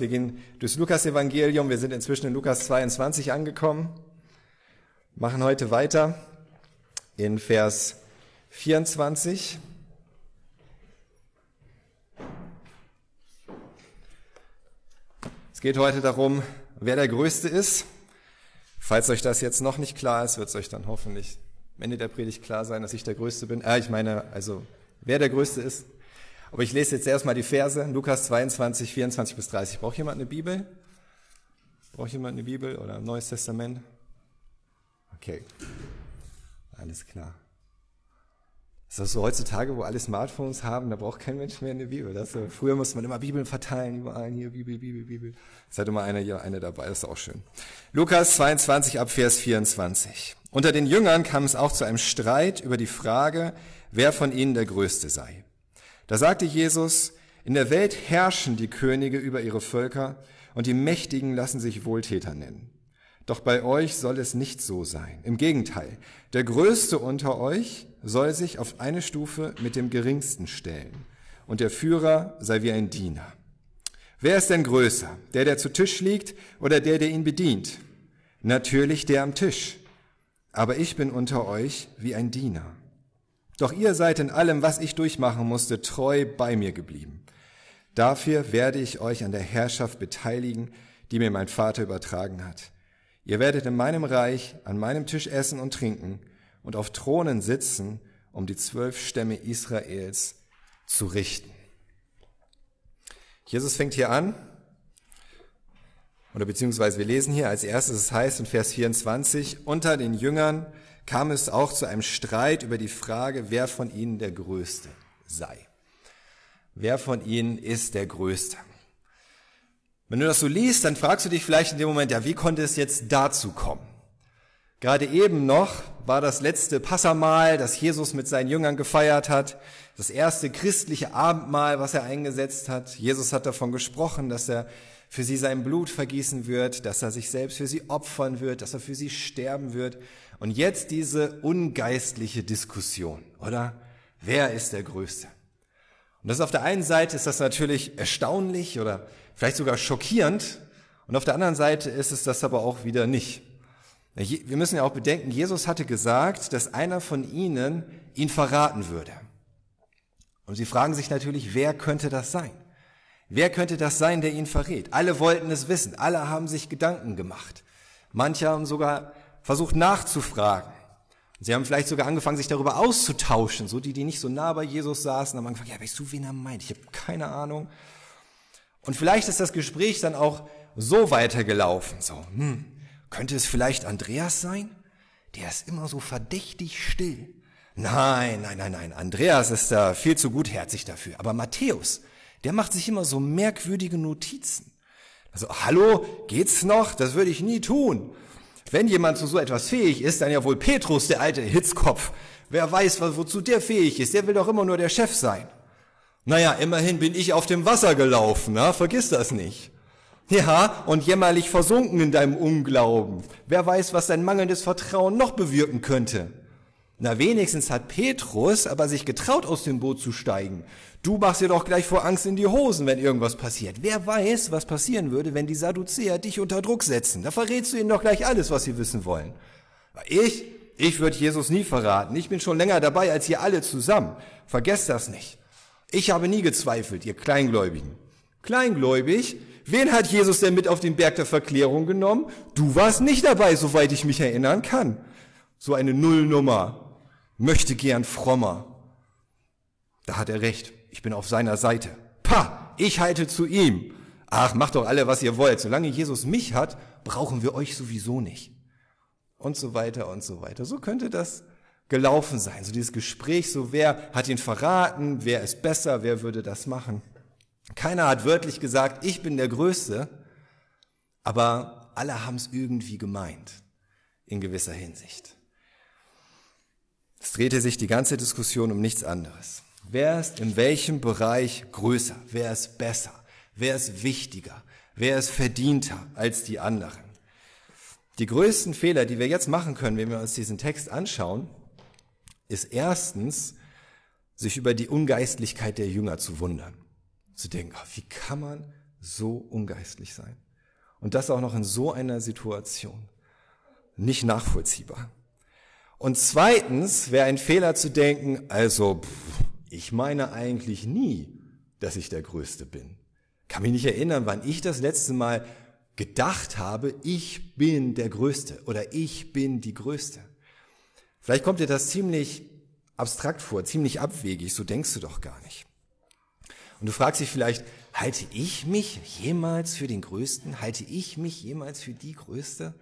Wir gehen durchs Lukas-Evangelium. Wir sind inzwischen in Lukas 22 angekommen. Machen heute weiter in Vers 24. Es geht heute darum, wer der Größte ist. Falls euch das jetzt noch nicht klar ist, wird es euch dann hoffentlich am Ende der Predigt klar sein, dass ich der Größte bin. Äh, ich meine, also wer der Größte ist. Aber ich lese jetzt erstmal die Verse, Lukas 22, 24 bis 30. Braucht jemand eine Bibel? Braucht jemand eine Bibel oder ein Neues Testament? Okay, alles klar. Das ist so heutzutage, wo alle Smartphones haben, da braucht kein Mensch mehr eine Bibel. Das, so, früher musste man immer Bibeln verteilen, überall hier Bibel, Bibel, Bibel. Es hat immer einer hier, eine dabei, das ist auch schön. Lukas 22 ab Vers 24. Unter den Jüngern kam es auch zu einem Streit über die Frage, wer von ihnen der Größte sei. Da sagte Jesus, in der Welt herrschen die Könige über ihre Völker und die Mächtigen lassen sich Wohltäter nennen. Doch bei euch soll es nicht so sein. Im Gegenteil, der Größte unter euch soll sich auf eine Stufe mit dem Geringsten stellen und der Führer sei wie ein Diener. Wer ist denn größer? Der, der zu Tisch liegt oder der, der ihn bedient? Natürlich der am Tisch. Aber ich bin unter euch wie ein Diener. Doch ihr seid in allem, was ich durchmachen musste, treu bei mir geblieben. Dafür werde ich euch an der Herrschaft beteiligen, die mir mein Vater übertragen hat. Ihr werdet in meinem Reich an meinem Tisch essen und trinken und auf Thronen sitzen, um die zwölf Stämme Israels zu richten. Jesus fängt hier an, oder beziehungsweise wir lesen hier als erstes, es heißt in Vers 24, unter den Jüngern kam es auch zu einem Streit über die Frage, wer von ihnen der Größte sei. Wer von ihnen ist der Größte? Wenn du das so liest, dann fragst du dich vielleicht in dem Moment, ja, wie konnte es jetzt dazu kommen? Gerade eben noch war das letzte Passamal, das Jesus mit seinen Jüngern gefeiert hat, das erste christliche Abendmahl, was er eingesetzt hat. Jesus hat davon gesprochen, dass er für sie sein Blut vergießen wird, dass er sich selbst für sie opfern wird, dass er für sie sterben wird. Und jetzt diese ungeistliche Diskussion, oder? Wer ist der Größte? Und das auf der einen Seite ist das natürlich erstaunlich oder vielleicht sogar schockierend. Und auf der anderen Seite ist es das aber auch wieder nicht. Wir müssen ja auch bedenken, Jesus hatte gesagt, dass einer von ihnen ihn verraten würde. Und sie fragen sich natürlich, wer könnte das sein? Wer könnte das sein, der ihn verrät? Alle wollten es wissen, alle haben sich Gedanken gemacht. Manche haben sogar versucht nachzufragen. Sie haben vielleicht sogar angefangen, sich darüber auszutauschen. So die, die nicht so nah bei Jesus saßen, haben angefangen, ja, weißt du, wen er meint? Ich habe keine Ahnung. Und vielleicht ist das Gespräch dann auch so weitergelaufen. So, hm, könnte es vielleicht Andreas sein? Der ist immer so verdächtig still. Nein, nein, nein, nein. Andreas ist da viel zu gutherzig dafür. Aber Matthäus, der macht sich immer so merkwürdige Notizen. Also, hallo, geht's noch? Das würde ich nie tun. Wenn jemand zu so etwas fähig ist, dann ja wohl Petrus, der alte Hitzkopf. Wer weiß, wozu der fähig ist. Der will doch immer nur der Chef sein. Naja, immerhin bin ich auf dem Wasser gelaufen, na? vergiss das nicht. Ja, und jämmerlich versunken in deinem Unglauben. Wer weiß, was dein mangelndes Vertrauen noch bewirken könnte. Na, wenigstens hat Petrus aber sich getraut, aus dem Boot zu steigen. Du machst dir doch gleich vor Angst in die Hosen, wenn irgendwas passiert. Wer weiß, was passieren würde, wenn die Sadduzäer dich unter Druck setzen. Da verrätst du ihnen doch gleich alles, was sie wissen wollen. Ich, ich würde Jesus nie verraten. Ich bin schon länger dabei als ihr alle zusammen. Vergesst das nicht. Ich habe nie gezweifelt, ihr Kleingläubigen. Kleingläubig? Wen hat Jesus denn mit auf den Berg der Verklärung genommen? Du warst nicht dabei, soweit ich mich erinnern kann. So eine Nullnummer. Möchte gern frommer. Da hat er recht. Ich bin auf seiner Seite. Pah, ich halte zu ihm. Ach, macht doch alle, was ihr wollt. Solange Jesus mich hat, brauchen wir euch sowieso nicht. Und so weiter und so weiter. So könnte das gelaufen sein. So dieses Gespräch, so wer hat ihn verraten, wer ist besser, wer würde das machen. Keiner hat wörtlich gesagt, ich bin der Größte, aber alle haben es irgendwie gemeint, in gewisser Hinsicht. Es drehte sich die ganze Diskussion um nichts anderes. Wer ist in welchem Bereich größer? Wer ist besser? Wer ist wichtiger? Wer ist verdienter als die anderen? Die größten Fehler, die wir jetzt machen können, wenn wir uns diesen Text anschauen, ist erstens, sich über die Ungeistlichkeit der Jünger zu wundern zu denken, wie kann man so ungeistlich sein. Und das auch noch in so einer Situation. Nicht nachvollziehbar. Und zweitens wäre ein Fehler zu denken, also ich meine eigentlich nie, dass ich der Größte bin. Kann mich nicht erinnern, wann ich das letzte Mal gedacht habe, ich bin der Größte oder ich bin die Größte. Vielleicht kommt dir das ziemlich abstrakt vor, ziemlich abwegig, so denkst du doch gar nicht. Und du fragst dich vielleicht, halte ich mich jemals für den Größten? Halte ich mich jemals für die Größte?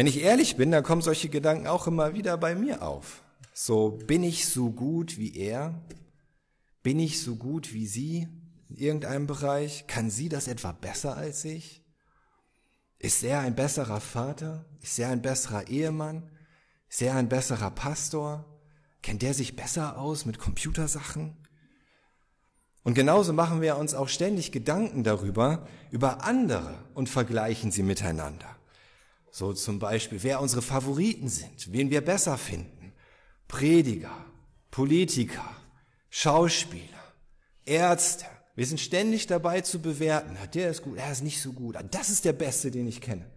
Wenn ich ehrlich bin, dann kommen solche Gedanken auch immer wieder bei mir auf. So, bin ich so gut wie er? Bin ich so gut wie sie in irgendeinem Bereich? Kann sie das etwa besser als ich? Ist er ein besserer Vater? Ist er ein besserer Ehemann? Ist er ein besserer Pastor? Kennt der sich besser aus mit Computersachen? Und genauso machen wir uns auch ständig Gedanken darüber, über andere und vergleichen sie miteinander. So zum Beispiel, wer unsere Favoriten sind, wen wir besser finden. Prediger, Politiker, Schauspieler, Ärzte. Wir sind ständig dabei zu bewerten. Der ist gut, er ist nicht so gut. Das ist der Beste, den ich kenne.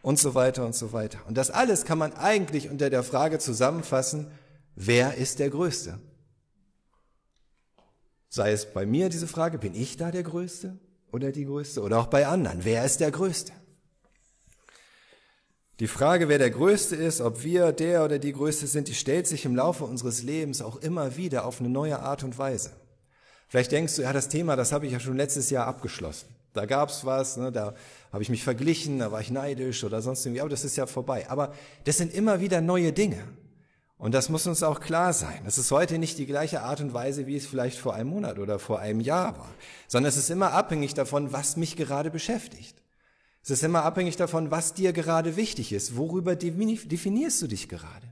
Und so weiter und so weiter. Und das alles kann man eigentlich unter der Frage zusammenfassen, wer ist der Größte? Sei es bei mir diese Frage, bin ich da der Größte oder die Größte? Oder auch bei anderen, wer ist der Größte? Die Frage, wer der Größte ist, ob wir der oder die Größte sind, die stellt sich im Laufe unseres Lebens auch immer wieder auf eine neue Art und Weise. Vielleicht denkst du, ja, das Thema, das habe ich ja schon letztes Jahr abgeschlossen. Da gab's was, ne, da habe ich mich verglichen, da war ich neidisch oder sonst irgendwie, aber das ist ja vorbei. Aber das sind immer wieder neue Dinge. Und das muss uns auch klar sein. Es ist heute nicht die gleiche Art und Weise, wie es vielleicht vor einem Monat oder vor einem Jahr war, sondern es ist immer abhängig davon, was mich gerade beschäftigt. Es ist immer abhängig davon, was dir gerade wichtig ist. Worüber definierst du dich gerade?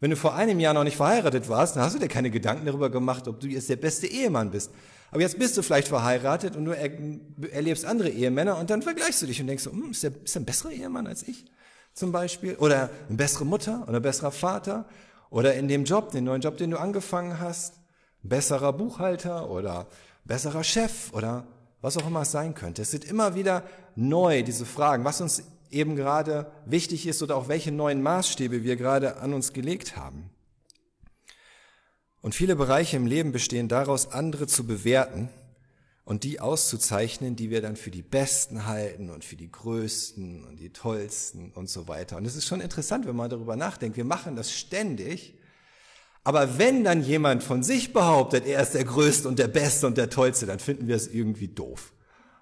Wenn du vor einem Jahr noch nicht verheiratet warst, dann hast du dir keine Gedanken darüber gemacht, ob du jetzt der beste Ehemann bist. Aber jetzt bist du vielleicht verheiratet und du erlebst andere Ehemänner und dann vergleichst du dich und denkst, hm, ist, der, ist der ein besserer Ehemann als ich zum Beispiel? Oder eine bessere Mutter oder ein besserer Vater? Oder in dem Job, den neuen Job, den du angefangen hast, besserer Buchhalter oder besserer Chef oder was auch immer es sein könnte. Es sind immer wieder neu diese Fragen, was uns eben gerade wichtig ist oder auch welche neuen Maßstäbe wir gerade an uns gelegt haben. Und viele Bereiche im Leben bestehen daraus, andere zu bewerten und die auszuzeichnen, die wir dann für die Besten halten und für die Größten und die Tollsten und so weiter. Und es ist schon interessant, wenn man darüber nachdenkt. Wir machen das ständig. Aber wenn dann jemand von sich behauptet, er ist der Größte und der Beste und der Tollste, dann finden wir es irgendwie doof.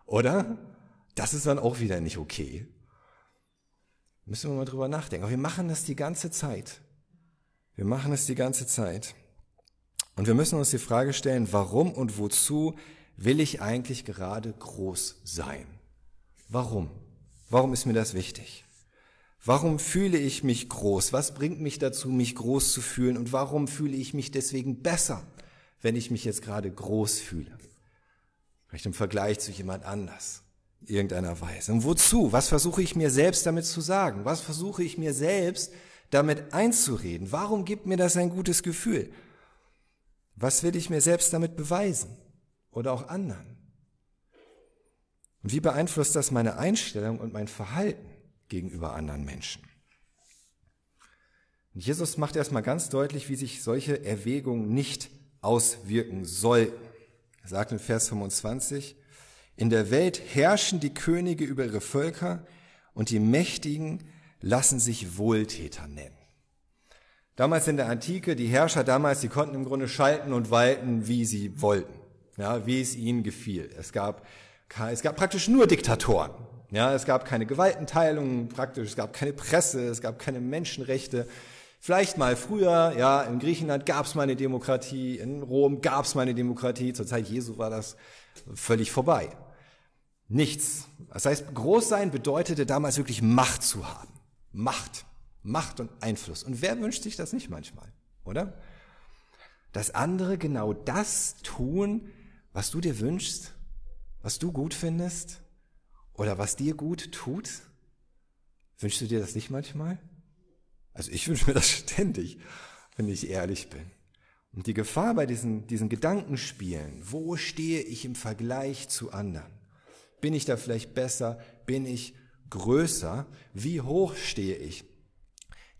Oder? Das ist dann auch wieder nicht okay. Müssen wir mal drüber nachdenken. Aber wir machen das die ganze Zeit. Wir machen es die ganze Zeit. Und wir müssen uns die Frage stellen, warum und wozu will ich eigentlich gerade groß sein? Warum? Warum ist mir das wichtig? Warum fühle ich mich groß? Was bringt mich dazu, mich groß zu fühlen? Und warum fühle ich mich deswegen besser, wenn ich mich jetzt gerade groß fühle? Vielleicht im Vergleich zu jemand anders, in irgendeiner Weise. Und wozu? Was versuche ich mir selbst damit zu sagen? Was versuche ich mir selbst damit einzureden? Warum gibt mir das ein gutes Gefühl? Was will ich mir selbst damit beweisen? oder auch anderen? Und wie beeinflusst das meine Einstellung und mein Verhalten gegenüber anderen Menschen? Und Jesus macht erstmal ganz deutlich, wie sich solche Erwägungen nicht auswirken sollten. Er sagt in Vers 25, in der Welt herrschen die Könige über ihre Völker und die Mächtigen lassen sich Wohltäter nennen. Damals in der Antike, die Herrscher damals, die konnten im Grunde schalten und walten, wie sie wollten ja, wie es ihnen gefiel. Es gab, es gab praktisch nur Diktatoren. Ja, es gab keine Gewaltenteilung praktisch, es gab keine Presse, es gab keine Menschenrechte. Vielleicht mal früher, ja, in Griechenland gab es mal eine Demokratie, in Rom gab es mal eine Demokratie, zur Zeit Jesu war das völlig vorbei. Nichts. Das heißt, groß sein bedeutete damals wirklich Macht zu haben. Macht. Macht und Einfluss. Und wer wünscht sich das nicht manchmal, oder? Dass andere genau das tun, was du dir wünschst, was du gut findest oder was dir gut tut? Wünschst du dir das nicht manchmal? Also ich wünsche mir das ständig, wenn ich ehrlich bin. Und die Gefahr bei diesen, diesen Gedankenspielen, wo stehe ich im Vergleich zu anderen? Bin ich da vielleicht besser? Bin ich größer? Wie hoch stehe ich?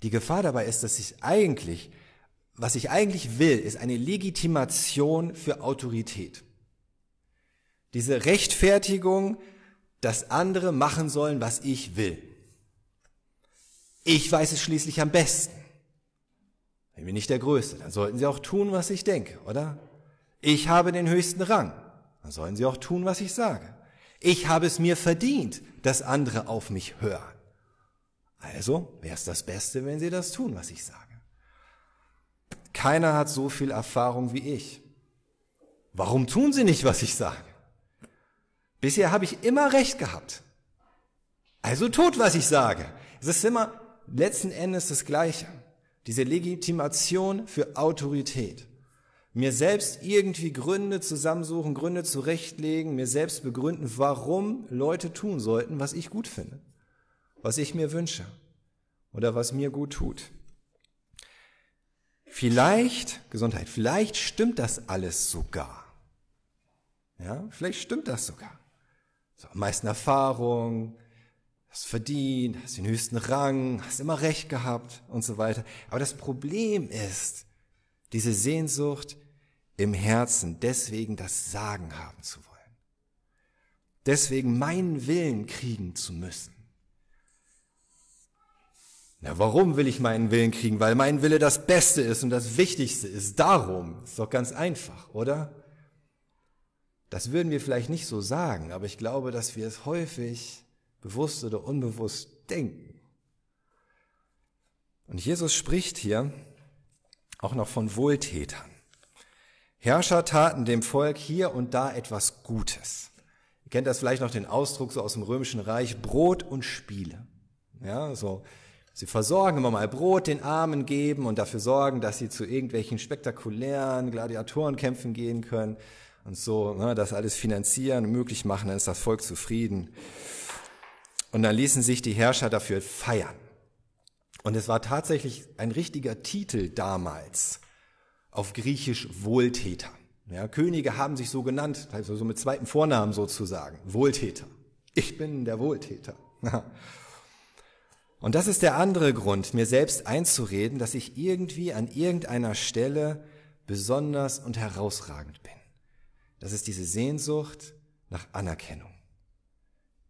Die Gefahr dabei ist, dass ich eigentlich, was ich eigentlich will, ist eine Legitimation für Autorität. Diese Rechtfertigung, dass andere machen sollen, was ich will. Ich weiß es schließlich am besten. Ich bin nicht der Größte, dann sollten Sie auch tun, was ich denke, oder? Ich habe den höchsten Rang, dann sollen Sie auch tun, was ich sage. Ich habe es mir verdient, dass andere auf mich hören. Also wäre es das Beste, wenn Sie das tun, was ich sage. Keiner hat so viel Erfahrung wie ich. Warum tun Sie nicht, was ich sage? Bisher habe ich immer recht gehabt. Also tut, was ich sage. Es ist immer letzten Endes das Gleiche. Diese Legitimation für Autorität. Mir selbst irgendwie Gründe zusammensuchen, Gründe zurechtlegen, mir selbst begründen, warum Leute tun sollten, was ich gut finde, was ich mir wünsche oder was mir gut tut. Vielleicht, Gesundheit, vielleicht stimmt das alles sogar. Ja, vielleicht stimmt das sogar. So, am meisten Erfahrung, hast verdient, hast den höchsten Rang, hast immer recht gehabt und so weiter. Aber das Problem ist, diese Sehnsucht im Herzen, deswegen das Sagen haben zu wollen. Deswegen meinen Willen kriegen zu müssen. Na, warum will ich meinen Willen kriegen? Weil mein Wille das Beste ist und das Wichtigste ist. Darum. Ist doch ganz einfach, oder? Das würden wir vielleicht nicht so sagen, aber ich glaube, dass wir es häufig bewusst oder unbewusst denken. Und Jesus spricht hier auch noch von Wohltätern. Herrscher taten dem Volk hier und da etwas Gutes. Ihr kennt das vielleicht noch den Ausdruck so aus dem römischen Reich, Brot und Spiele. Ja, so. Sie versorgen immer mal Brot den Armen geben und dafür sorgen, dass sie zu irgendwelchen spektakulären Gladiatorenkämpfen gehen können und so, ne, das alles finanzieren möglich machen, dann ist das Volk zufrieden. Und dann ließen sich die Herrscher dafür feiern. Und es war tatsächlich ein richtiger Titel damals auf Griechisch Wohltäter. Ja, Könige haben sich so genannt, also so mit zweiten Vornamen sozusagen, Wohltäter. Ich bin der Wohltäter. Und das ist der andere Grund, mir selbst einzureden, dass ich irgendwie an irgendeiner Stelle besonders und herausragend bin. Das ist diese Sehnsucht nach Anerkennung.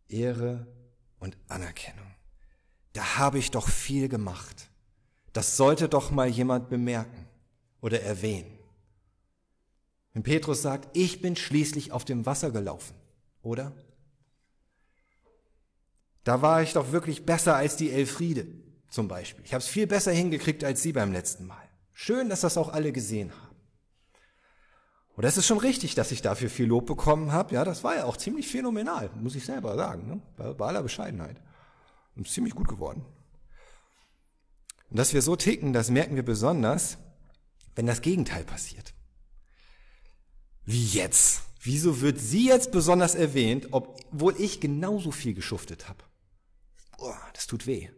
Ehre und Anerkennung. Da habe ich doch viel gemacht. Das sollte doch mal jemand bemerken oder erwähnen. Wenn Petrus sagt, ich bin schließlich auf dem Wasser gelaufen, oder? Da war ich doch wirklich besser als die Elfriede zum Beispiel. Ich habe es viel besser hingekriegt als Sie beim letzten Mal. Schön, dass das auch alle gesehen haben. Und es ist schon richtig, dass ich dafür viel Lob bekommen habe. Ja, das war ja auch ziemlich phänomenal, muss ich selber sagen, ne? bei, bei aller Bescheidenheit. Und ziemlich gut geworden. Und dass wir so ticken, das merken wir besonders, wenn das Gegenteil passiert. Wie jetzt? Wieso wird sie jetzt besonders erwähnt, obwohl ich genauso viel geschuftet habe? Boah, das tut weh,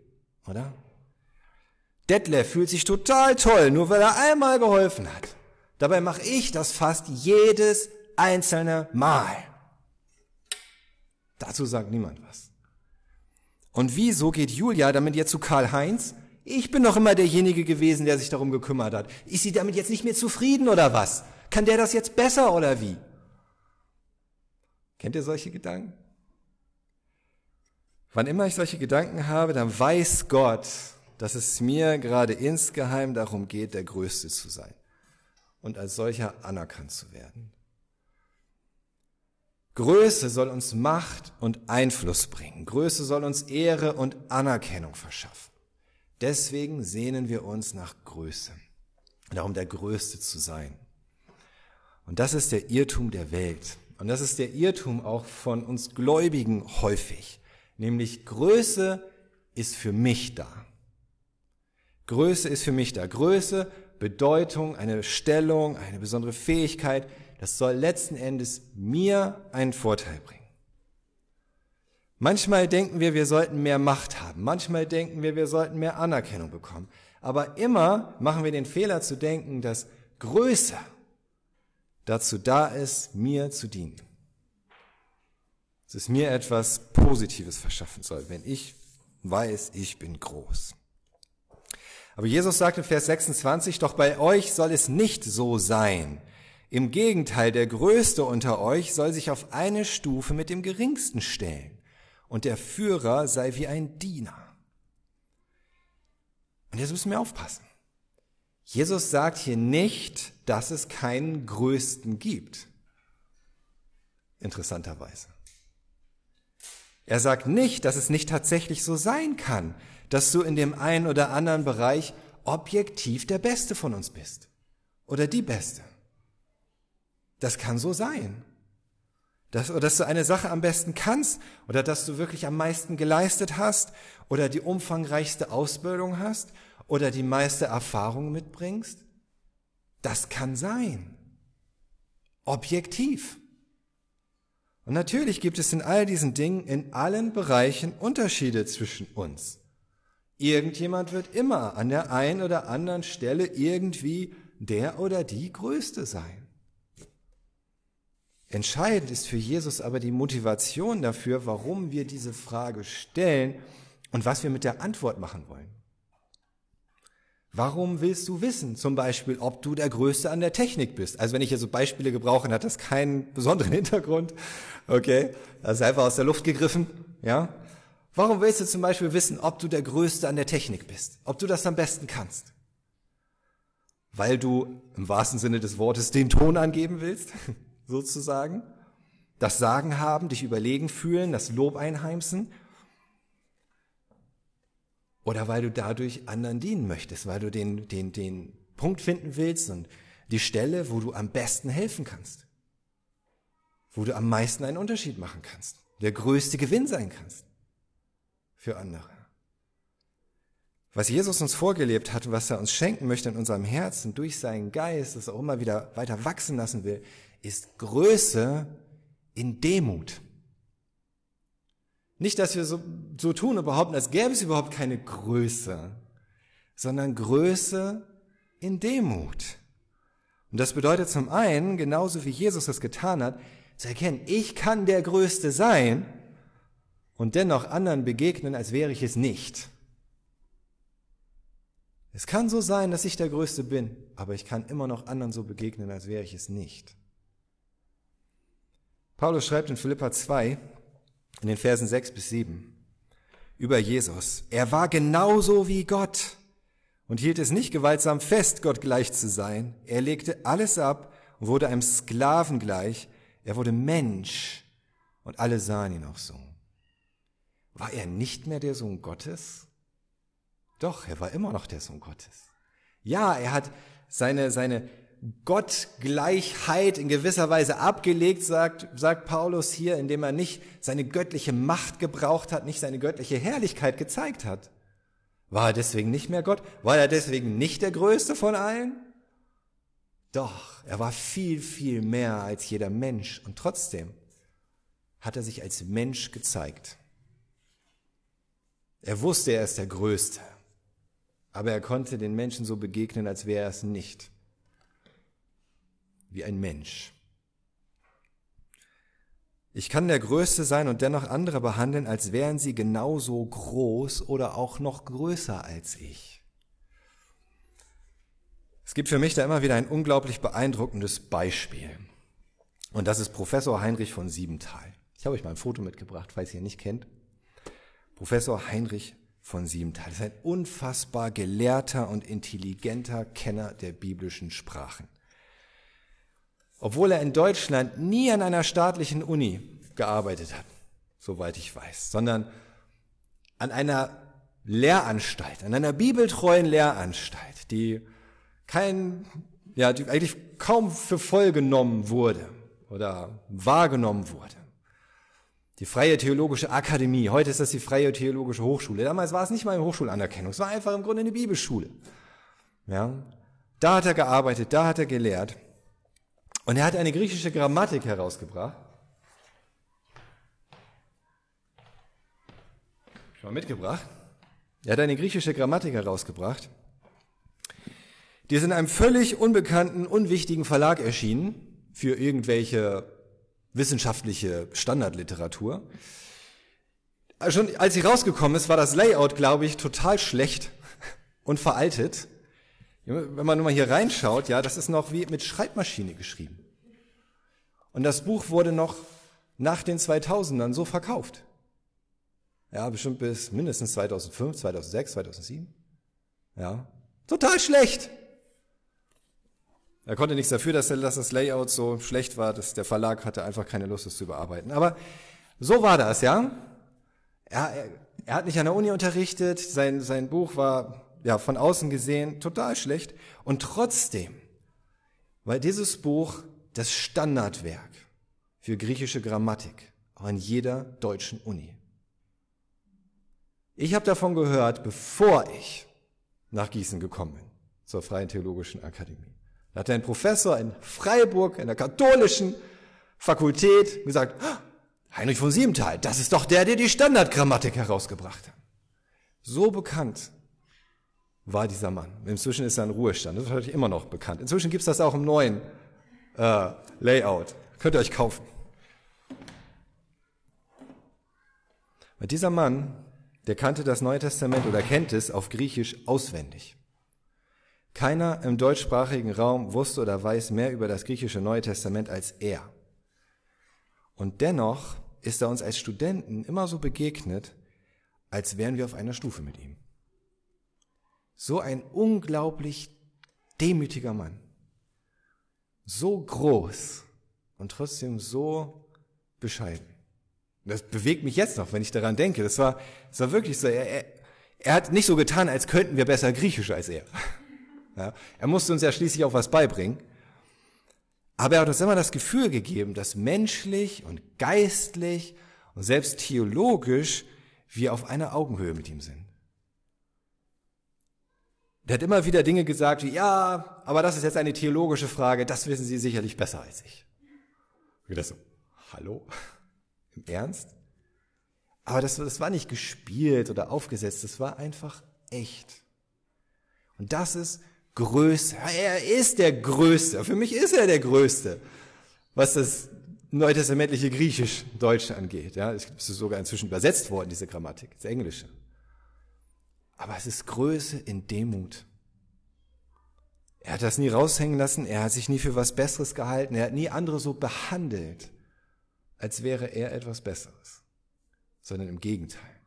oder? Detlef fühlt sich total toll, nur weil er einmal geholfen hat. Dabei mache ich das fast jedes einzelne Mal. Dazu sagt niemand was. Und wieso geht Julia damit jetzt zu Karl-Heinz? Ich bin doch immer derjenige gewesen, der sich darum gekümmert hat. Ist sie damit jetzt nicht mehr zufrieden oder was? Kann der das jetzt besser oder wie? Kennt ihr solche Gedanken? Wann immer ich solche Gedanken habe, dann weiß Gott, dass es mir gerade insgeheim darum geht, der Größte zu sein und als solcher anerkannt zu werden. Größe soll uns Macht und Einfluss bringen. Größe soll uns Ehre und Anerkennung verschaffen. Deswegen sehnen wir uns nach Größe. Darum der Größte zu sein. Und das ist der Irrtum der Welt. Und das ist der Irrtum auch von uns Gläubigen häufig. Nämlich Größe ist für mich da. Größe ist für mich da. Größe Bedeutung, eine Stellung, eine besondere Fähigkeit, das soll letzten Endes mir einen Vorteil bringen. Manchmal denken wir, wir sollten mehr Macht haben. Manchmal denken wir, wir sollten mehr Anerkennung bekommen. Aber immer machen wir den Fehler zu denken, dass Größe dazu da ist, mir zu dienen. Dass es mir etwas Positives verschaffen soll, wenn ich weiß, ich bin groß. Aber Jesus sagt in Vers 26, doch bei euch soll es nicht so sein. Im Gegenteil, der Größte unter euch soll sich auf eine Stufe mit dem Geringsten stellen und der Führer sei wie ein Diener. Und jetzt müssen wir aufpassen. Jesus sagt hier nicht, dass es keinen Größten gibt. Interessanterweise. Er sagt nicht, dass es nicht tatsächlich so sein kann, dass du in dem einen oder anderen Bereich objektiv der Beste von uns bist oder die Beste. Das kann so sein. Dass, oder dass du eine Sache am besten kannst oder dass du wirklich am meisten geleistet hast oder die umfangreichste Ausbildung hast oder die meiste Erfahrung mitbringst. Das kann sein. Objektiv. Und natürlich gibt es in all diesen Dingen in allen Bereichen Unterschiede zwischen uns. Irgendjemand wird immer an der einen oder anderen Stelle irgendwie der oder die Größte sein. Entscheidend ist für Jesus aber die Motivation dafür, warum wir diese Frage stellen und was wir mit der Antwort machen wollen. Warum willst du wissen, zum Beispiel, ob du der Größte an der Technik bist? Also wenn ich hier so Beispiele gebrauche, hat das keinen besonderen Hintergrund. Okay, das ist einfach aus der Luft gegriffen. Ja, Warum willst du zum Beispiel wissen, ob du der Größte an der Technik bist? Ob du das am besten kannst? Weil du im wahrsten Sinne des Wortes den Ton angeben willst, sozusagen? Das Sagen haben, dich überlegen fühlen, das Lob einheimsen? Oder weil du dadurch anderen dienen möchtest, weil du den, den, den Punkt finden willst und die Stelle, wo du am besten helfen kannst? Wo du am meisten einen Unterschied machen kannst? Der größte Gewinn sein kannst? Für andere. Was Jesus uns vorgelebt hat was er uns schenken möchte in unserem Herzen durch seinen Geist, das auch immer wieder weiter wachsen lassen will, ist Größe in Demut. Nicht, dass wir so, so tun und behaupten, als gäbe es überhaupt keine Größe, sondern Größe in Demut. Und das bedeutet zum einen, genauso wie Jesus es getan hat, zu erkennen, ich kann der Größte sein, und dennoch anderen begegnen, als wäre ich es nicht. Es kann so sein, dass ich der Größte bin, aber ich kann immer noch anderen so begegnen, als wäre ich es nicht. Paulus schreibt in Philippa 2, in den Versen 6 bis 7, über Jesus. Er war genauso wie Gott und hielt es nicht gewaltsam fest, Gott gleich zu sein. Er legte alles ab und wurde einem Sklaven gleich. Er wurde Mensch und alle sahen ihn auch so. War er nicht mehr der Sohn Gottes? Doch, er war immer noch der Sohn Gottes. Ja, er hat seine, seine Gottgleichheit in gewisser Weise abgelegt, sagt, sagt Paulus hier, indem er nicht seine göttliche Macht gebraucht hat, nicht seine göttliche Herrlichkeit gezeigt hat. War er deswegen nicht mehr Gott? War er deswegen nicht der Größte von allen? Doch, er war viel, viel mehr als jeder Mensch und trotzdem hat er sich als Mensch gezeigt. Er wusste, er ist der Größte, aber er konnte den Menschen so begegnen, als wäre er es nicht. Wie ein Mensch. Ich kann der Größte sein und dennoch andere behandeln, als wären sie genauso groß oder auch noch größer als ich. Es gibt für mich da immer wieder ein unglaublich beeindruckendes Beispiel. Und das ist Professor Heinrich von Siebenthal. Ich habe euch mal ein Foto mitgebracht, falls ihr ihn nicht kennt. Professor Heinrich von Siebenthal ist ein unfassbar gelehrter und intelligenter Kenner der biblischen Sprachen. Obwohl er in Deutschland nie an einer staatlichen Uni gearbeitet hat, soweit ich weiß, sondern an einer Lehranstalt, an einer bibeltreuen Lehranstalt, die kein, ja, die eigentlich kaum für voll genommen wurde oder wahrgenommen wurde. Die Freie Theologische Akademie. Heute ist das die Freie Theologische Hochschule. Damals war es nicht mal eine Hochschulanerkennung. Es war einfach im Grunde eine Bibelschule. Ja. Da hat er gearbeitet, da hat er gelehrt. Und er hat eine griechische Grammatik herausgebracht. Schon mal mitgebracht. Er hat eine griechische Grammatik herausgebracht, Die ist in einem völlig unbekannten, unwichtigen Verlag erschienen für irgendwelche wissenschaftliche Standardliteratur. Schon als sie rausgekommen ist, war das Layout, glaube ich, total schlecht und veraltet. Wenn man nur mal hier reinschaut, ja, das ist noch wie mit Schreibmaschine geschrieben. Und das Buch wurde noch nach den 2000ern so verkauft. Ja, bestimmt bis mindestens 2005, 2006, 2007. Ja, total schlecht. Er konnte nichts dafür, dass, das Layout so schlecht war, dass der Verlag hatte einfach keine Lust, es zu überarbeiten. Aber so war das, ja. Er, er, hat nicht an der Uni unterrichtet, sein, sein Buch war ja von außen gesehen total schlecht und trotzdem, weil dieses Buch das Standardwerk für griechische Grammatik in jeder deutschen Uni. Ich habe davon gehört, bevor ich nach Gießen gekommen bin, zur Freien Theologischen Akademie. Da hat ein Professor in Freiburg, in der katholischen Fakultät, gesagt, ah, Heinrich von Siebenthal, das ist doch der, der die Standardgrammatik herausgebracht hat. So bekannt war dieser Mann. Inzwischen ist er in Ruhestand, das ist natürlich immer noch bekannt. Inzwischen gibt es das auch im neuen äh, Layout. Könnt ihr euch kaufen. Weil dieser Mann, der kannte das Neue Testament oder kennt es auf Griechisch auswendig. Keiner im deutschsprachigen Raum wusste oder weiß mehr über das griechische Neue Testament als er. Und dennoch ist er uns als Studenten immer so begegnet, als wären wir auf einer Stufe mit ihm. So ein unglaublich demütiger Mann. So groß und trotzdem so bescheiden. Das bewegt mich jetzt noch, wenn ich daran denke. Das war, das war wirklich so. Er, er, er hat nicht so getan, als könnten wir besser Griechisch als er. Ja, er musste uns ja schließlich auch was beibringen. Aber er hat uns immer das Gefühl gegeben, dass menschlich und geistlich und selbst theologisch wir auf einer Augenhöhe mit ihm sind. Der hat immer wieder Dinge gesagt wie, ja, aber das ist jetzt eine theologische Frage, das wissen Sie sicherlich besser als ich. Und das so, hallo? Im Ernst? Aber das, das war nicht gespielt oder aufgesetzt, das war einfach echt. Und das ist Größe. Er ist der Größte. Für mich ist er der Größte, was das neutestamentliche Griechisch-Deutsche angeht. Ja, es ist sogar inzwischen übersetzt worden, diese Grammatik, das Englische. Aber es ist Größe in Demut. Er hat das nie raushängen lassen, er hat sich nie für was Besseres gehalten, er hat nie andere so behandelt, als wäre er etwas Besseres, sondern im Gegenteil.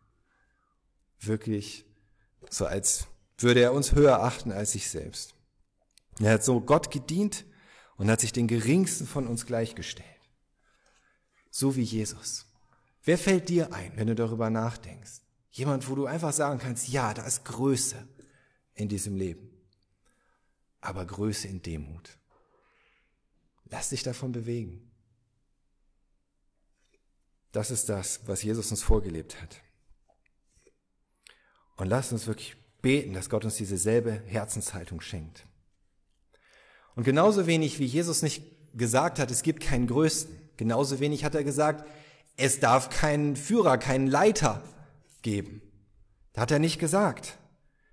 Wirklich so als würde er uns höher achten als sich selbst. Er hat so Gott gedient und hat sich den geringsten von uns gleichgestellt. So wie Jesus. Wer fällt dir ein, wenn du darüber nachdenkst? Jemand, wo du einfach sagen kannst, ja, da ist Größe in diesem Leben. Aber Größe in Demut. Lass dich davon bewegen. Das ist das, was Jesus uns vorgelebt hat. Und lass uns wirklich beten, dass Gott uns diese selbe Herzenshaltung schenkt. Und genauso wenig wie Jesus nicht gesagt hat, es gibt keinen Größten, genauso wenig hat er gesagt, es darf keinen Führer, keinen Leiter geben. Da hat er nicht gesagt.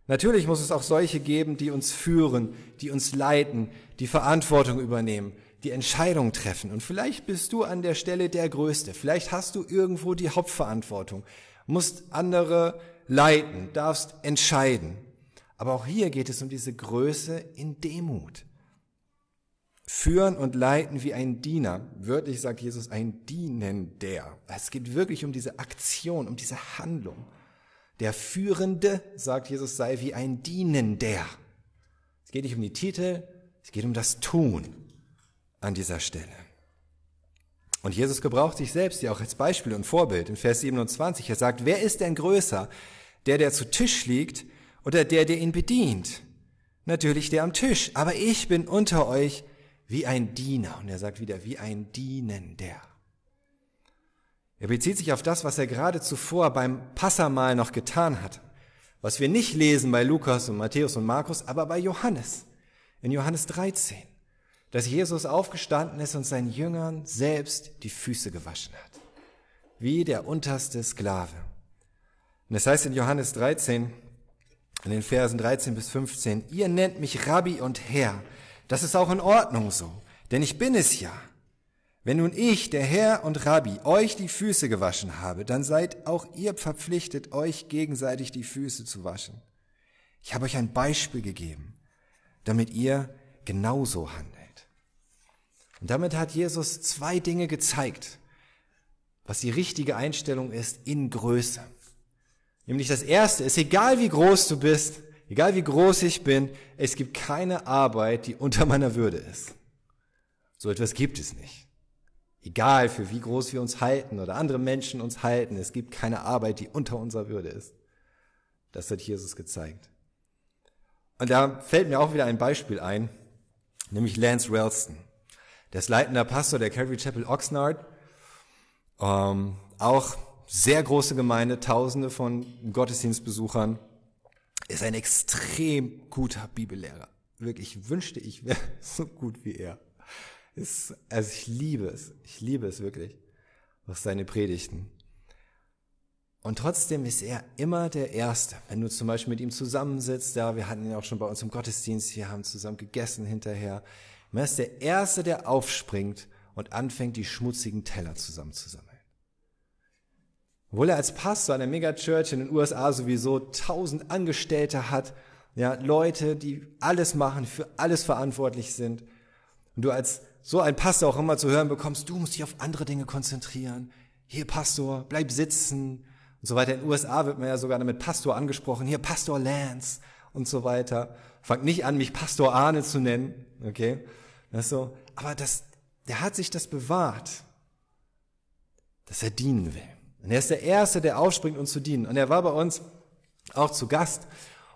Natürlich muss es auch solche geben, die uns führen, die uns leiten, die Verantwortung übernehmen, die Entscheidung treffen. Und vielleicht bist du an der Stelle der Größte. Vielleicht hast du irgendwo die Hauptverantwortung, musst andere leiten, darfst entscheiden. Aber auch hier geht es um diese Größe in Demut. Führen und leiten wie ein Diener. Wörtlich sagt Jesus ein Dienender. Es geht wirklich um diese Aktion, um diese Handlung. Der Führende, sagt Jesus, sei wie ein Dienender. Es geht nicht um die Titel, es geht um das Tun an dieser Stelle. Und Jesus gebraucht sich selbst ja auch als Beispiel und Vorbild. In Vers 27, er sagt, wer ist denn größer? Der, der zu Tisch liegt oder der, der ihn bedient? Natürlich der am Tisch. Aber ich bin unter euch wie ein Diener. Und er sagt wieder, wie ein Dienender. Er bezieht sich auf das, was er gerade zuvor beim Passamal noch getan hat. Was wir nicht lesen bei Lukas und Matthäus und Markus, aber bei Johannes. In Johannes 13 dass Jesus aufgestanden ist und seinen Jüngern selbst die Füße gewaschen hat. Wie der unterste Sklave. Und es das heißt in Johannes 13, in den Versen 13 bis 15, ihr nennt mich Rabbi und Herr. Das ist auch in Ordnung so, denn ich bin es ja. Wenn nun ich, der Herr und Rabbi, euch die Füße gewaschen habe, dann seid auch ihr verpflichtet, euch gegenseitig die Füße zu waschen. Ich habe euch ein Beispiel gegeben, damit ihr genauso handelt. Und damit hat Jesus zwei Dinge gezeigt, was die richtige Einstellung ist in Größe. Nämlich das erste ist, egal wie groß du bist, egal wie groß ich bin, es gibt keine Arbeit, die unter meiner Würde ist. So etwas gibt es nicht. Egal für wie groß wir uns halten oder andere Menschen uns halten, es gibt keine Arbeit, die unter unserer Würde ist. Das hat Jesus gezeigt. Und da fällt mir auch wieder ein Beispiel ein, nämlich Lance Ralston. Der ist leitender Pastor der Calvary Chapel Oxnard. Ähm, auch sehr große Gemeinde, tausende von Gottesdienstbesuchern. Ist ein extrem guter Bibellehrer. Wirklich wünschte ich wäre so gut wie er. Ist, also ich liebe es. Ich liebe es wirklich. Auch seine Predigten. Und trotzdem ist er immer der Erste. Wenn du zum Beispiel mit ihm zusammensitzt, ja, wir hatten ihn auch schon bei uns im Gottesdienst, wir haben zusammen gegessen hinterher. Er ist der Erste, der aufspringt und anfängt, die schmutzigen Teller zusammenzusammeln. Obwohl er als Pastor einer Megachurch in den USA sowieso tausend Angestellte hat, ja, Leute, die alles machen, für alles verantwortlich sind. Und du als so ein Pastor auch immer zu hören bekommst, du musst dich auf andere Dinge konzentrieren. Hier Pastor, bleib sitzen und so weiter. In den USA wird man ja sogar mit Pastor angesprochen. Hier Pastor Lance und so weiter. Fangt nicht an, mich Pastor Arne zu nennen, okay? Das so. Aber das, der hat sich das bewahrt, dass er dienen will. Und er ist der Erste, der aufspringt, uns zu dienen. Und er war bei uns auch zu Gast.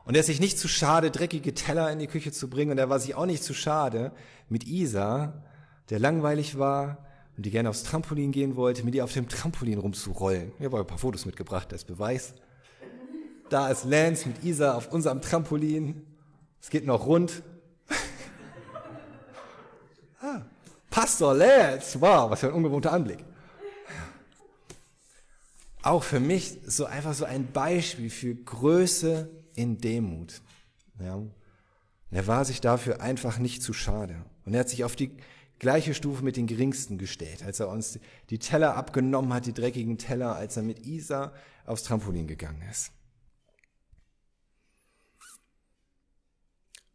Und er ist sich nicht zu schade, dreckige Teller in die Küche zu bringen. Und er war sich auch nicht zu schade, mit Isa der langweilig war und die gerne aufs Trampolin gehen wollte, mit ihr auf dem Trampolin rumzurollen. Ich habe ein paar Fotos mitgebracht als Beweis. Da ist Lance mit Isa auf unserem Trampolin. Es geht noch rund. ah, Pastor Lance, wow, was für ein ungewohnter Anblick. Auch für mich so einfach so ein Beispiel für Größe in Demut. Ja. Er war sich dafür einfach nicht zu schade. Und er hat sich auf die gleiche Stufe mit den Geringsten gestellt, als er uns die Teller abgenommen hat, die dreckigen Teller, als er mit Isa aufs Trampolin gegangen ist.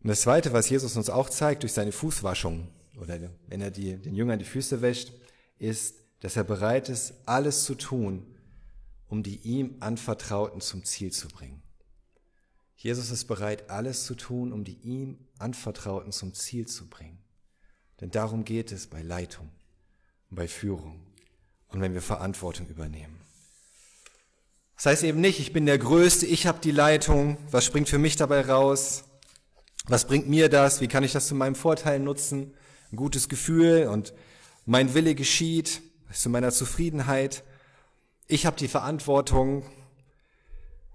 Und das Zweite, was Jesus uns auch zeigt durch seine Fußwaschung oder wenn er die, den Jüngern die Füße wäscht, ist, dass er bereit ist, alles zu tun, um die ihm Anvertrauten zum Ziel zu bringen. Jesus ist bereit, alles zu tun, um die ihm Anvertrauten zum Ziel zu bringen. Denn darum geht es bei Leitung bei Führung und wenn wir Verantwortung übernehmen. Das heißt eben nicht, ich bin der Größte, ich habe die Leitung, was springt für mich dabei raus? Was bringt mir das? Wie kann ich das zu meinem Vorteil nutzen? Ein gutes Gefühl und mein Wille geschieht zu meiner Zufriedenheit. Ich habe die Verantwortung,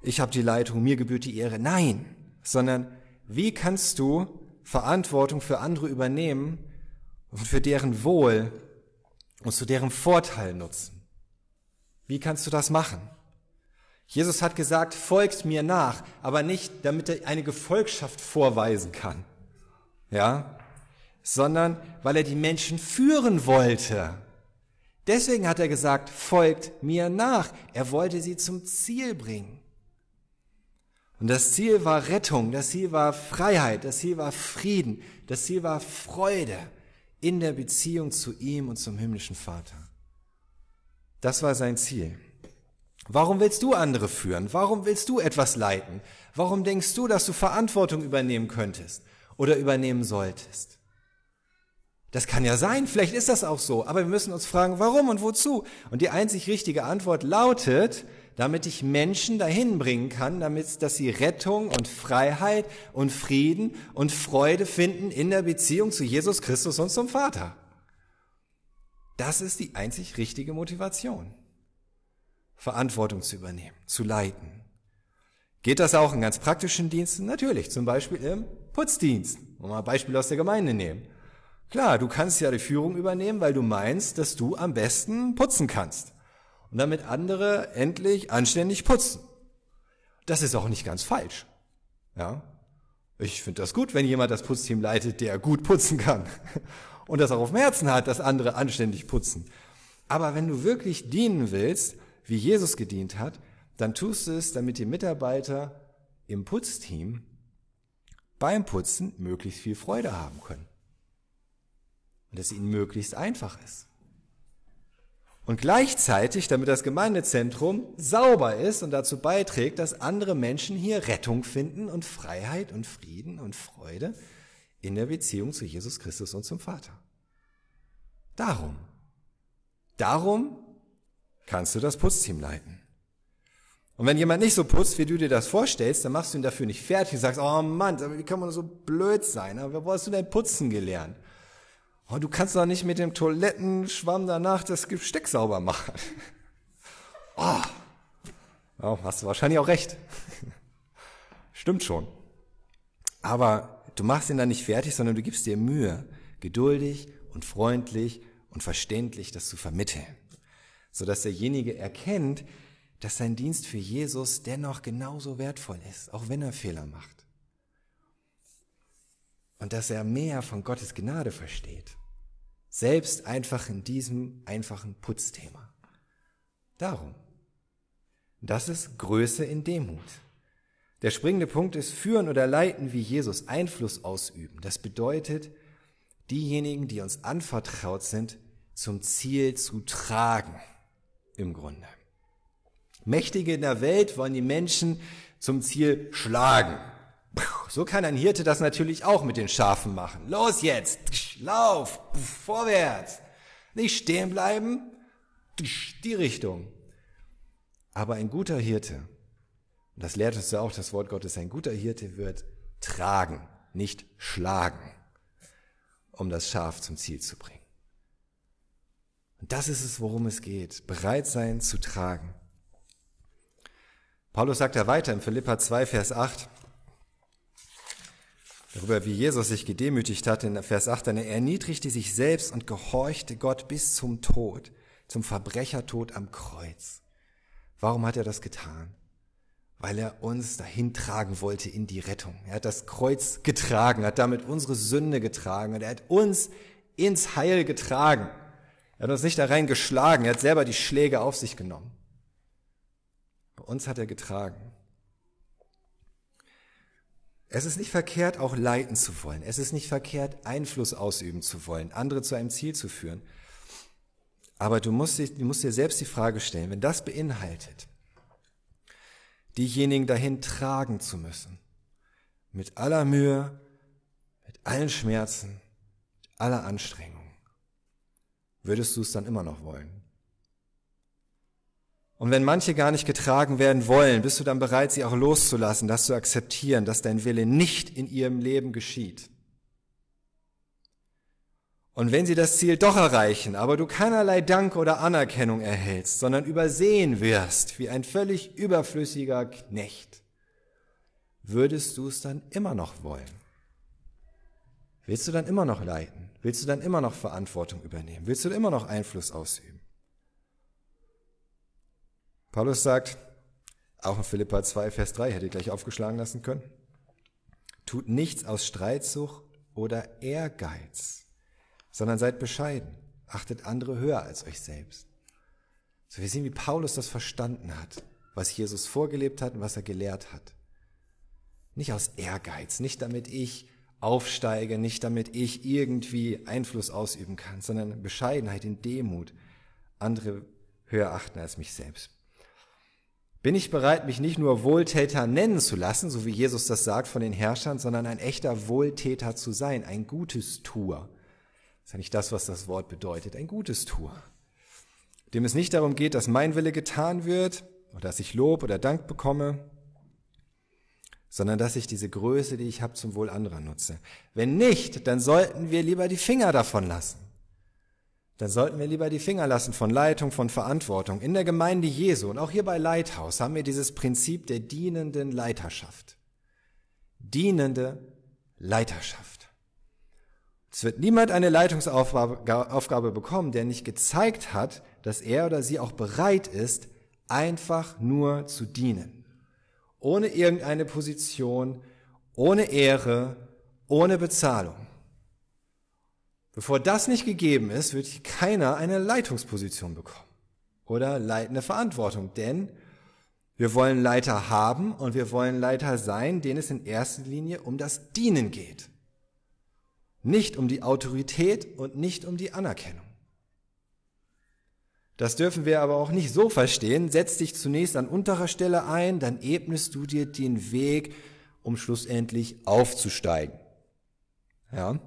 ich habe die Leitung, mir gebührt die Ehre. Nein, sondern wie kannst du Verantwortung für andere übernehmen, und für deren Wohl und zu deren Vorteil nutzen. Wie kannst du das machen? Jesus hat gesagt, folgt mir nach, aber nicht, damit er eine Gefolgschaft vorweisen kann. Ja? Sondern weil er die Menschen führen wollte. Deswegen hat er gesagt, folgt mir nach. Er wollte sie zum Ziel bringen. Und das Ziel war Rettung, das Ziel war Freiheit, das Ziel war Frieden, das Ziel war Freude in der Beziehung zu ihm und zum himmlischen Vater. Das war sein Ziel. Warum willst du andere führen? Warum willst du etwas leiten? Warum denkst du, dass du Verantwortung übernehmen könntest oder übernehmen solltest? Das kann ja sein, vielleicht ist das auch so, aber wir müssen uns fragen, warum und wozu? Und die einzig richtige Antwort lautet, damit ich Menschen dahin bringen kann, damit, dass sie Rettung und Freiheit und Frieden und Freude finden in der Beziehung zu Jesus Christus und zum Vater. Das ist die einzig richtige Motivation. Verantwortung zu übernehmen, zu leiten. Geht das auch in ganz praktischen Diensten? Natürlich, zum Beispiel im Putzdienst. Mal ein Beispiel aus der Gemeinde nehmen. Klar, du kannst ja die Führung übernehmen, weil du meinst, dass du am besten putzen kannst und damit andere endlich anständig putzen. Das ist auch nicht ganz falsch. Ja, ich finde das gut, wenn jemand das Putzteam leitet, der gut putzen kann und das auch auf dem Herzen hat, dass andere anständig putzen. Aber wenn du wirklich dienen willst, wie Jesus gedient hat, dann tust du es, damit die Mitarbeiter im Putzteam beim Putzen möglichst viel Freude haben können. Und dass es ihnen möglichst einfach ist. Und gleichzeitig, damit das Gemeindezentrum sauber ist und dazu beiträgt, dass andere Menschen hier Rettung finden und Freiheit und Frieden und Freude in der Beziehung zu Jesus Christus und zum Vater. Darum, darum kannst du das Putzteam leiten. Und wenn jemand nicht so putzt, wie du dir das vorstellst, dann machst du ihn dafür nicht fertig und sagst, oh Mann, wie kann man so blöd sein? Aber wo hast du denn putzen gelernt? Oh, du kannst doch nicht mit dem Toilettenschwamm danach das Gesteck sauber machen. Oh, oh hast du wahrscheinlich auch recht. Stimmt schon. Aber du machst ihn dann nicht fertig, sondern du gibst dir Mühe, geduldig und freundlich und verständlich das zu vermitteln, sodass derjenige erkennt, dass sein Dienst für Jesus dennoch genauso wertvoll ist, auch wenn er Fehler macht. Und dass er mehr von Gottes Gnade versteht. Selbst einfach in diesem einfachen Putzthema. Darum. Das ist Größe in Demut. Der springende Punkt ist führen oder leiten wie Jesus, Einfluss ausüben. Das bedeutet, diejenigen, die uns anvertraut sind, zum Ziel zu tragen, im Grunde. Mächtige in der Welt wollen die Menschen zum Ziel schlagen. So kann ein Hirte das natürlich auch mit den Schafen machen. Los jetzt, lauf, vorwärts. Nicht stehen bleiben, die Richtung. Aber ein guter Hirte, und das lehrt uns ja auch das Wort Gottes, ein guter Hirte wird tragen, nicht schlagen, um das Schaf zum Ziel zu bringen. Und das ist es, worum es geht, bereit sein zu tragen. Paulus sagt ja weiter in Philippa 2, Vers 8, darüber, wie Jesus sich gedemütigt hat in Vers 8, denn er erniedrigte sich selbst und gehorchte Gott bis zum Tod, zum Verbrechertod am Kreuz. Warum hat er das getan? Weil er uns dahin tragen wollte in die Rettung. Er hat das Kreuz getragen, hat damit unsere Sünde getragen und er hat uns ins Heil getragen. Er hat uns nicht da rein geschlagen, er hat selber die Schläge auf sich genommen. Bei uns hat er getragen. Es ist nicht verkehrt, auch leiten zu wollen. Es ist nicht verkehrt, Einfluss ausüben zu wollen, andere zu einem Ziel zu führen. Aber du musst, dich, du musst dir selbst die Frage stellen, wenn das beinhaltet, diejenigen dahin tragen zu müssen, mit aller Mühe, mit allen Schmerzen, mit aller Anstrengung, würdest du es dann immer noch wollen? Und wenn manche gar nicht getragen werden wollen, bist du dann bereit, sie auch loszulassen, das zu akzeptieren, dass dein Wille nicht in ihrem Leben geschieht. Und wenn sie das Ziel doch erreichen, aber du keinerlei Dank oder Anerkennung erhältst, sondern übersehen wirst wie ein völlig überflüssiger Knecht, würdest du es dann immer noch wollen? Willst du dann immer noch leiten? Willst du dann immer noch Verantwortung übernehmen? Willst du immer noch Einfluss ausüben? Paulus sagt, auch in Philippa 2, Vers 3, hätte ich gleich aufgeschlagen lassen können, tut nichts aus Streitsucht oder Ehrgeiz, sondern seid bescheiden, achtet andere höher als euch selbst. So wir sehen, wie Paulus das verstanden hat, was Jesus vorgelebt hat und was er gelehrt hat. Nicht aus Ehrgeiz, nicht damit ich aufsteige, nicht damit ich irgendwie Einfluss ausüben kann, sondern Bescheidenheit in Demut, andere höher achten als mich selbst. Bin ich bereit, mich nicht nur Wohltäter nennen zu lassen, so wie Jesus das sagt von den Herrschern, sondern ein echter Wohltäter zu sein, ein gutes Tuer. Das ist ja nicht das, was das Wort bedeutet, ein gutes Tuer. Dem es nicht darum geht, dass mein Wille getan wird oder dass ich Lob oder Dank bekomme, sondern dass ich diese Größe, die ich habe, zum Wohl anderer nutze. Wenn nicht, dann sollten wir lieber die Finger davon lassen dann sollten wir lieber die Finger lassen von Leitung, von Verantwortung. In der Gemeinde Jesu und auch hier bei Leithaus haben wir dieses Prinzip der dienenden Leiterschaft. Dienende Leiterschaft. Es wird niemand eine Leitungsaufgabe bekommen, der nicht gezeigt hat, dass er oder sie auch bereit ist, einfach nur zu dienen. Ohne irgendeine Position, ohne Ehre, ohne Bezahlung. Bevor das nicht gegeben ist, wird keiner eine Leitungsposition bekommen oder leitende Verantwortung, denn wir wollen Leiter haben und wir wollen Leiter sein, denen es in erster Linie um das Dienen geht. Nicht um die Autorität und nicht um die Anerkennung. Das dürfen wir aber auch nicht so verstehen. Setz dich zunächst an unterer Stelle ein, dann ebnest du dir den Weg, um schlussendlich aufzusteigen. Ja?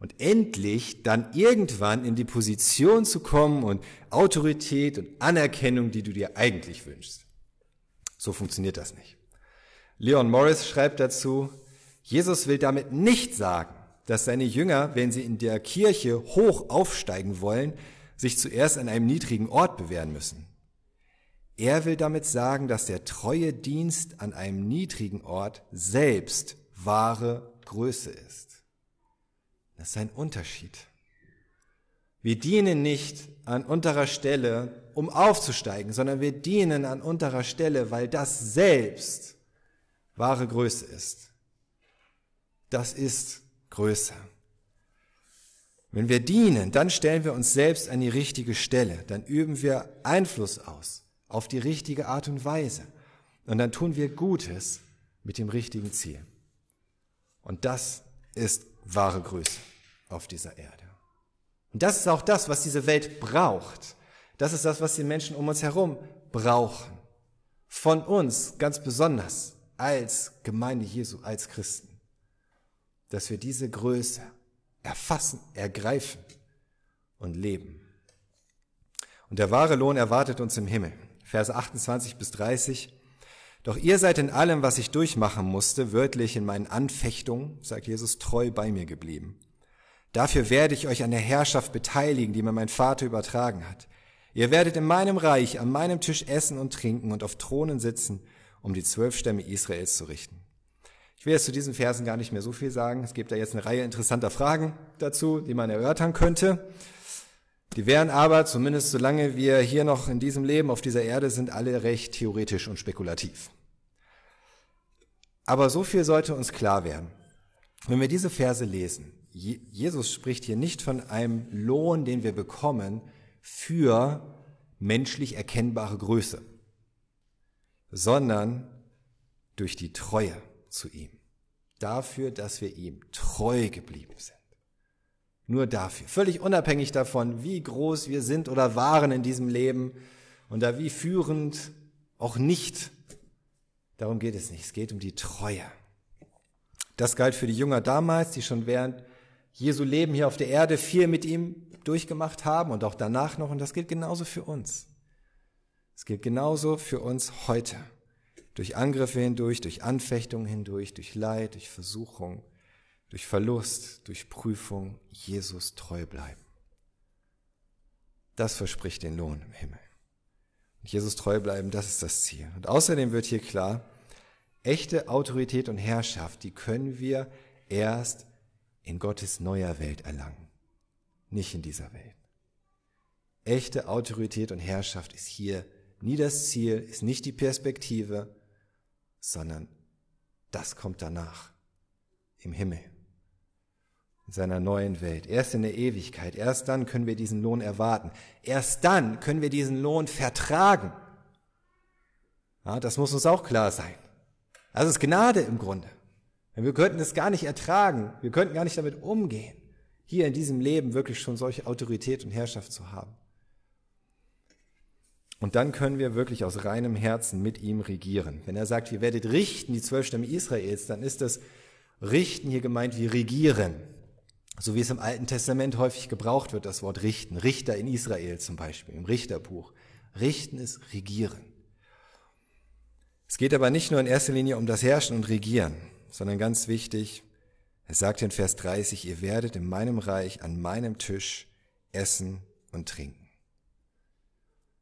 Und endlich dann irgendwann in die Position zu kommen und Autorität und Anerkennung, die du dir eigentlich wünschst. So funktioniert das nicht. Leon Morris schreibt dazu, Jesus will damit nicht sagen, dass seine Jünger, wenn sie in der Kirche hoch aufsteigen wollen, sich zuerst an einem niedrigen Ort bewähren müssen. Er will damit sagen, dass der treue Dienst an einem niedrigen Ort selbst wahre Größe ist. Das ist ein Unterschied. Wir dienen nicht an unterer Stelle, um aufzusteigen, sondern wir dienen an unterer Stelle, weil das selbst wahre Größe ist. Das ist Größe. Wenn wir dienen, dann stellen wir uns selbst an die richtige Stelle, dann üben wir Einfluss aus auf die richtige Art und Weise und dann tun wir Gutes mit dem richtigen Ziel. Und das ist wahre Größe auf dieser Erde. Und das ist auch das, was diese Welt braucht. Das ist das, was die Menschen um uns herum brauchen. Von uns ganz besonders als Gemeinde Jesu, als Christen. Dass wir diese Größe erfassen, ergreifen und leben. Und der wahre Lohn erwartet uns im Himmel. Verse 28 bis 30. Doch ihr seid in allem, was ich durchmachen musste, wörtlich in meinen Anfechtungen, sagt Jesus, treu bei mir geblieben. Dafür werde ich euch an der Herrschaft beteiligen, die mir mein Vater übertragen hat. Ihr werdet in meinem Reich an meinem Tisch essen und trinken und auf Thronen sitzen, um die zwölf Stämme Israels zu richten. Ich will jetzt zu diesen Versen gar nicht mehr so viel sagen. Es gibt da jetzt eine Reihe interessanter Fragen dazu, die man erörtern könnte. Die wären aber, zumindest solange wir hier noch in diesem Leben auf dieser Erde sind, alle recht theoretisch und spekulativ. Aber so viel sollte uns klar werden. Wenn wir diese Verse lesen, Jesus spricht hier nicht von einem Lohn, den wir bekommen für menschlich erkennbare Größe, sondern durch die Treue zu ihm. Dafür, dass wir ihm treu geblieben sind. Nur dafür. Völlig unabhängig davon, wie groß wir sind oder waren in diesem Leben und da wie führend auch nicht. Darum geht es nicht. Es geht um die Treue. Das galt für die Jünger damals, die schon während Jesu Leben hier auf der Erde viel mit ihm durchgemacht haben und auch danach noch. Und das gilt genauso für uns. Es gilt genauso für uns heute durch Angriffe hindurch, durch Anfechtungen hindurch, durch Leid, durch Versuchung, durch Verlust, durch Prüfung Jesus treu bleiben. Das verspricht den Lohn im Himmel. Und Jesus treu bleiben, das ist das Ziel. Und außerdem wird hier klar, echte Autorität und Herrschaft, die können wir erst in Gottes neuer Welt erlangen, nicht in dieser Welt. Echte Autorität und Herrschaft ist hier nie das Ziel, ist nicht die Perspektive, sondern das kommt danach, im Himmel, in seiner neuen Welt. Erst in der Ewigkeit, erst dann können wir diesen Lohn erwarten. Erst dann können wir diesen Lohn vertragen. Ja, das muss uns auch klar sein. Das ist Gnade im Grunde. Wir könnten es gar nicht ertragen, wir könnten gar nicht damit umgehen, hier in diesem Leben wirklich schon solche Autorität und Herrschaft zu haben. Und dann können wir wirklich aus reinem Herzen mit ihm regieren. Wenn er sagt, ihr werdet richten, die zwölf Stämme Israels, dann ist das Richten hier gemeint wie regieren. So wie es im Alten Testament häufig gebraucht wird, das Wort richten. Richter in Israel zum Beispiel, im Richterbuch. Richten ist regieren. Es geht aber nicht nur in erster Linie um das Herrschen und Regieren, sondern ganz wichtig, er sagt in Vers 30, ihr werdet in meinem Reich an meinem Tisch essen und trinken.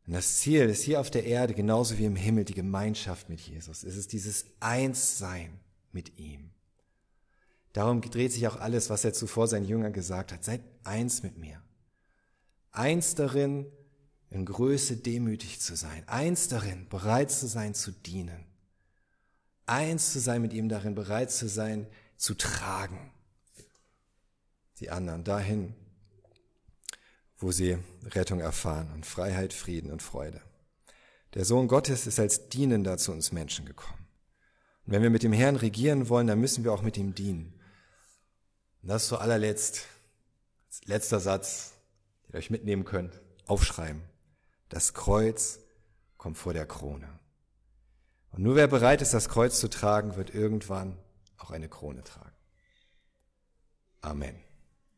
Und das Ziel ist hier auf der Erde genauso wie im Himmel die Gemeinschaft mit Jesus. Es ist dieses Einssein mit ihm. Darum dreht sich auch alles, was er zuvor seinen Jüngern gesagt hat. Seid eins mit mir. Eins darin, in Größe demütig zu sein. Eins darin, bereit zu sein, zu dienen. eins zu sein mit ihm, darin bereit zu sein, zu tragen. Die anderen dahin, wo sie Rettung erfahren und Freiheit, Frieden und Freude. Der Sohn Gottes ist als Dienender zu uns Menschen gekommen. Und wenn wir mit dem Herrn regieren wollen, dann müssen wir auch mit ihm dienen. Und das zu allerletzt, letzter Satz, den ihr euch mitnehmen könnt, aufschreiben. Das Kreuz kommt vor der Krone. Und nur wer bereit ist, das Kreuz zu tragen, wird irgendwann auch eine Krone tragen. Amen.